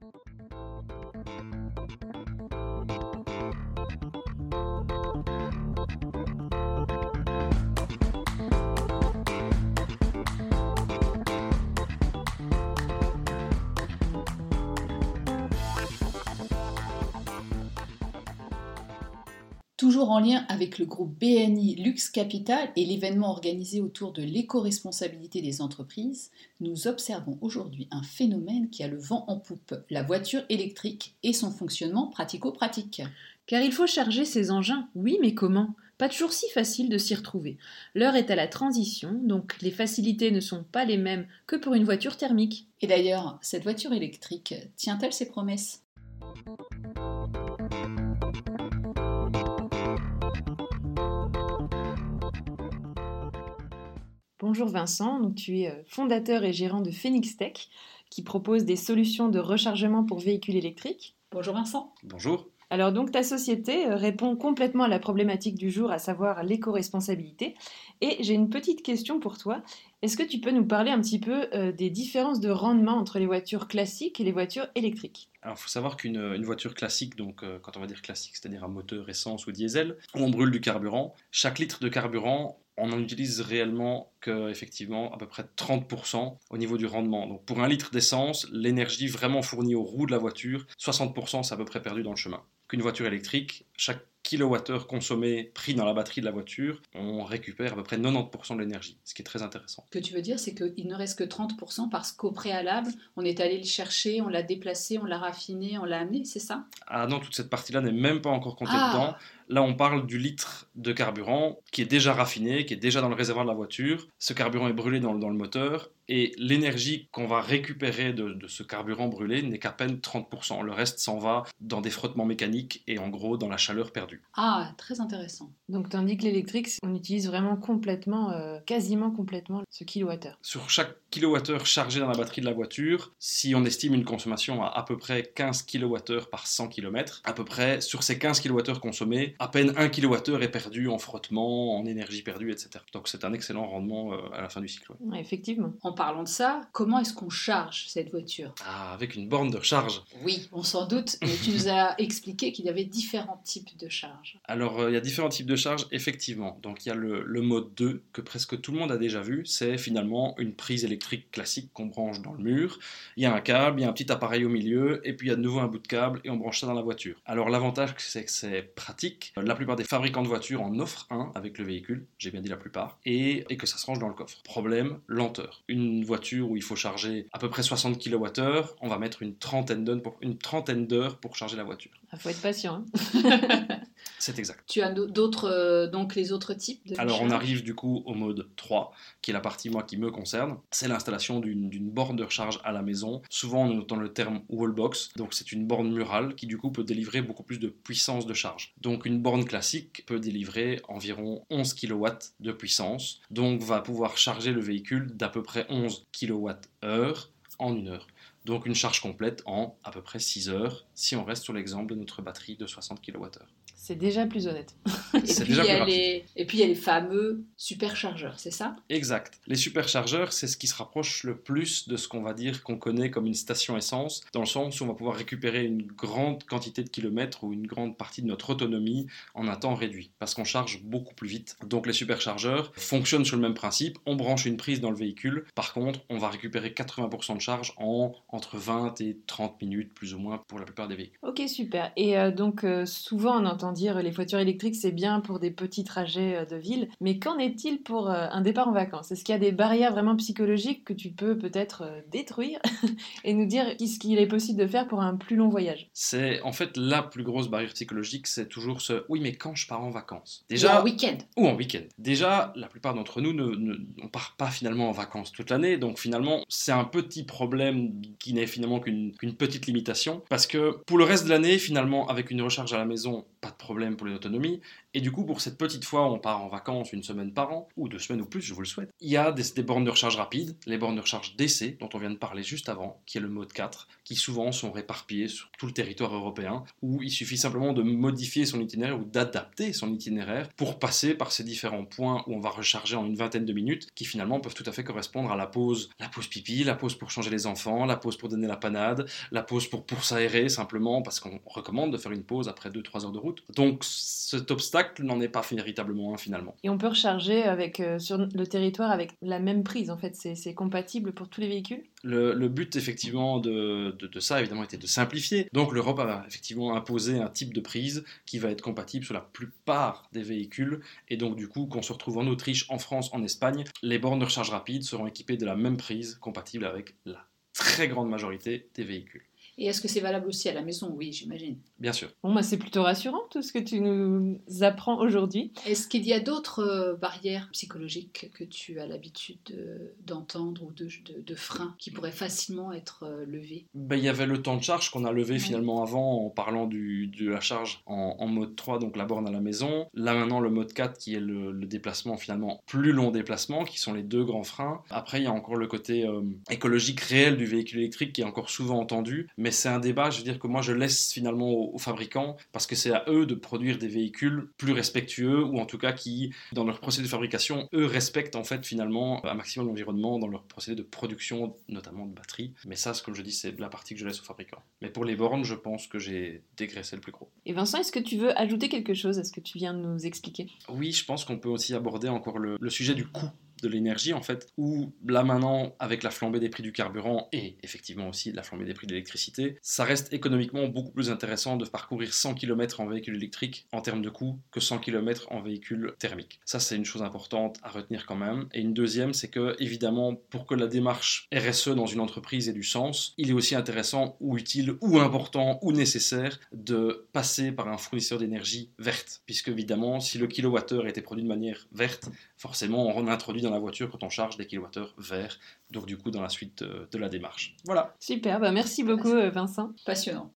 Thank you. Toujours en lien avec le groupe BNI Lux Capital et l'événement organisé autour de l'éco-responsabilité des entreprises, nous observons aujourd'hui un phénomène qui a le vent en poupe, la voiture électrique et son fonctionnement pratico-pratique. Car il faut charger ces engins, oui, mais comment? Pas toujours si facile de s'y retrouver. L'heure est à la transition, donc les facilités ne sont pas les mêmes que pour une voiture thermique. Et d'ailleurs, cette voiture électrique tient-elle ses promesses? Bonjour Vincent, donc tu es euh, fondateur et gérant de Phoenix Tech qui propose des solutions de rechargement pour véhicules électriques. Bonjour Vincent. Bonjour. Alors donc ta société euh, répond complètement à la problématique du jour, à savoir l'éco-responsabilité. Et j'ai une petite question pour toi. Est-ce que tu peux nous parler un petit peu euh, des différences de rendement entre les voitures classiques et les voitures électriques? Alors il faut savoir qu'une voiture classique, donc quand on va dire classique, c'est-à-dire un moteur essence ou diesel, où on brûle du carburant, chaque litre de carburant on n'en utilise réellement que effectivement à peu près 30% au niveau du rendement. Donc pour un litre d'essence, l'énergie vraiment fournie aux roues de la voiture, 60% c'est à peu près perdu dans le chemin. Qu'une voiture électrique, chaque kilowattheure consommé pris dans la batterie de la voiture, on récupère à peu près 90% de l'énergie, ce qui est très intéressant. Ce que tu veux dire, c'est qu'il ne reste que 30% parce qu'au préalable, on est allé le chercher, on l'a déplacé, on l'a raffiné, on l'a amené, c'est ça? Ah non, toute cette partie-là n'est même pas encore comptée Ah. dedans. Là, on parle du litre de carburant qui est déjà raffiné, qui est déjà dans le réservoir de la voiture. Ce carburant est brûlé dans, le- dans le moteur et l'énergie qu'on va récupérer de, de ce carburant brûlé n'est qu'à peine 30%. Le reste s'en va dans des frottements mécaniques et en gros dans la chaleur perdue. Ah, très intéressant. Donc tandis que l'électrique, on utilise vraiment complètement, euh, quasiment complètement ce kilowattheure. Sur chaque kilowattheure chargé dans la batterie de la voiture, si on estime une consommation à à peu près 15 kWh par 100 km, à peu près sur ces 15 kWh consommés, à peine 1 kWh est perdu en frottement, en énergie perdue, etc. Donc c'est un excellent rendement euh, à la fin du cycle. ouais. Ouais, effectivement. En parlant de ça, comment est-ce qu'on charge cette voiture? Ah, avec une borne de recharge. Oui, on s'en doute, mais tu nous as expliqué qu'il y avait différents types de charges. Alors, euh, il y a différents types de charges, effectivement. Donc, il y a le, le mode 2, que presque tout le monde a déjà vu. C'est finalement une prise électrique classique qu'on branche dans le mur. Il y a un câble, il y a un petit appareil au milieu, et puis il y a de nouveau un bout de câble, et on branche ça dans la voiture. Alors, l'avantage, c'est que c'est pratique. La plupart des fabricants de voitures en offrent un avec le véhicule, j'ai bien dit la plupart, et, et que ça se range dans le coffre. Problème, lenteur. Une voiture où il faut charger à peu près 60 kWh, on va mettre une trentaine d'heures pour, une trentaine d'heures pour charger la voiture. Il faut être patient. hein. C'est exact. Tu as d'autres, euh, donc les autres types de Alors on arrive du coup au mode 3, qui est la partie moi qui me concerne. C'est l'installation d'une d'une borne de recharge à la maison. Souvent on entend le terme wallbox, donc c'est une borne murale qui du coup peut délivrer beaucoup plus de puissance de charge. Donc une borne classique peut délivrer environ 11 kW de puissance, donc va pouvoir charger le véhicule d'à peu près 11 kWh en une heure. Donc une charge complète en à peu près 6 heures, si on reste sur l'exemple de notre batterie de 60 kWh. C'est déjà plus honnête. Et déjà plus les... Puis il y a les fameux superchargeurs, c'est ça? Exact. Les superchargeurs, c'est ce qui se rapproche le plus de ce qu'on va dire qu'on connaît comme une station essence, dans le sens où on va pouvoir récupérer une grande quantité de kilomètres ou une grande partie de notre autonomie en un temps réduit, parce qu'on charge beaucoup plus vite. Donc les superchargeurs fonctionnent sur le même principe, on branche une prise dans le véhicule, par contre on va récupérer 80% de charge en entre 20 et 30 minutes plus ou moins pour la plupart des véhicules. Ok, super. Et euh, donc, euh, souvent, on entend dire les voitures électriques, c'est bien pour des petits trajets euh, de ville. Mais qu'en est-il pour euh, un départ en vacances? Est-ce qu'il y a des barrières vraiment psychologiques que tu peux peut-être euh, détruire et nous dire ce qu'il est possible de faire pour un plus long voyage? C'est en fait la plus grosse barrière psychologique, c'est toujours ce oui mais quand je pars en vacances? Ou Déjà, en week-end. ou en week-end. Déjà, la plupart d'entre nous ne, ne- on part pas finalement en vacances toute l'année, donc finalement c'est un petit problème qui n'est finalement qu'une petite limitation, parce que pour le reste de l'année, finalement, avec une recharge à la maison, pas problème pour les autonomies. Et du coup, pour cette petite fois, on part en vacances une semaine par an, ou deux semaines ou plus, je vous le souhaite. Il y a des, bornes de recharge rapide, les bornes de recharge DC, dont on vient de parler juste avant, qui est le mode 4, qui souvent sont réparpillées sur tout le territoire européen, où il suffit simplement de modifier son itinéraire ou d'adapter son itinéraire pour passer par ces différents points où on va recharger en une vingtaine de minutes, qui finalement peuvent tout à fait correspondre à la pause, la pause pipi, la pause pour changer les enfants, la pause pour donner la panade, la pause pour, pour s'aérer simplement, parce qu'on recommande de faire une pause après 2-3 heures de route. Donc cet obstacle n'en est pas véritablement un finalement. Et on peut recharger avec, euh, sur le territoire avec la même prise, en fait, c'est compatible pour tous les véhicules? Le, le, but effectivement de, de, de, ça évidemment était de simplifier. Donc l'Europe a effectivement imposé un type de prise qui va être compatible sur la plupart des véhicules et donc du coup qu'on se retrouve en Autriche, en France, en Espagne, les bornes de recharge rapide seront équipées de la même prise compatible avec la très grande majorité des véhicules. Et est-ce que c'est valable aussi à la maison? Oui, j'imagine. Bien sûr. Bon, bah, c'est plutôt rassurant tout ce que tu nous apprends aujourd'hui. Est-ce qu'il y a d'autres euh, barrières psychologiques que tu as l'habitude d'entendre ou de, de, de, freins qui pourraient facilement être euh, levés? Ben, Il y avait le temps de charge qu'on a levé ouais. finalement avant en parlant du, de la charge en, en, mode 3, donc la borne à la maison. Là maintenant, le mode 4 qui est le, le, déplacement finalement plus long déplacement, qui sont les deux grands freins. Après, il y a encore le côté euh, écologique réel du véhicule électrique qui est encore souvent entendu, mais c'est un débat, je veux dire, que moi je laisse finalement aux, aux fabricants parce que c'est à eux de produire des véhicules plus respectueux ou en tout cas qui, dans leur procédé de fabrication, eux respectent en fait finalement un maximum l'environnement dans leur procédé de production, notamment de batteries. Mais ça, comme je dis, c'est la partie que je laisse aux fabricants. Mais pour les bornes, je pense que j'ai dégraissé le plus gros. Et Vincent, est-ce que tu veux ajouter quelque chose à ce que tu viens de nous expliquer? Oui, je pense qu'on peut aussi aborder encore le, le sujet du coût de l'énergie en fait, où là maintenant avec la flambée des prix du carburant et effectivement aussi la flambée des prix de l'électricité, ça reste économiquement beaucoup plus intéressant de parcourir 100 km en véhicule électrique en termes de coût que 100 km en véhicule thermique. Ça c'est une chose importante à retenir quand même. Et une deuxième, c'est que évidemment pour que la démarche RSE dans une entreprise ait du sens, il est aussi intéressant ou utile ou important ou nécessaire de passer par un fournisseur d'énergie verte, puisque évidemment si le kilowattheure était produit de manière verte, forcément on introduit dans la voiture quand on charge des kilowattheures verts, donc du coup dans la suite de, de la démarche. Voilà. Super, bah merci beaucoup Vincent. Passionnant.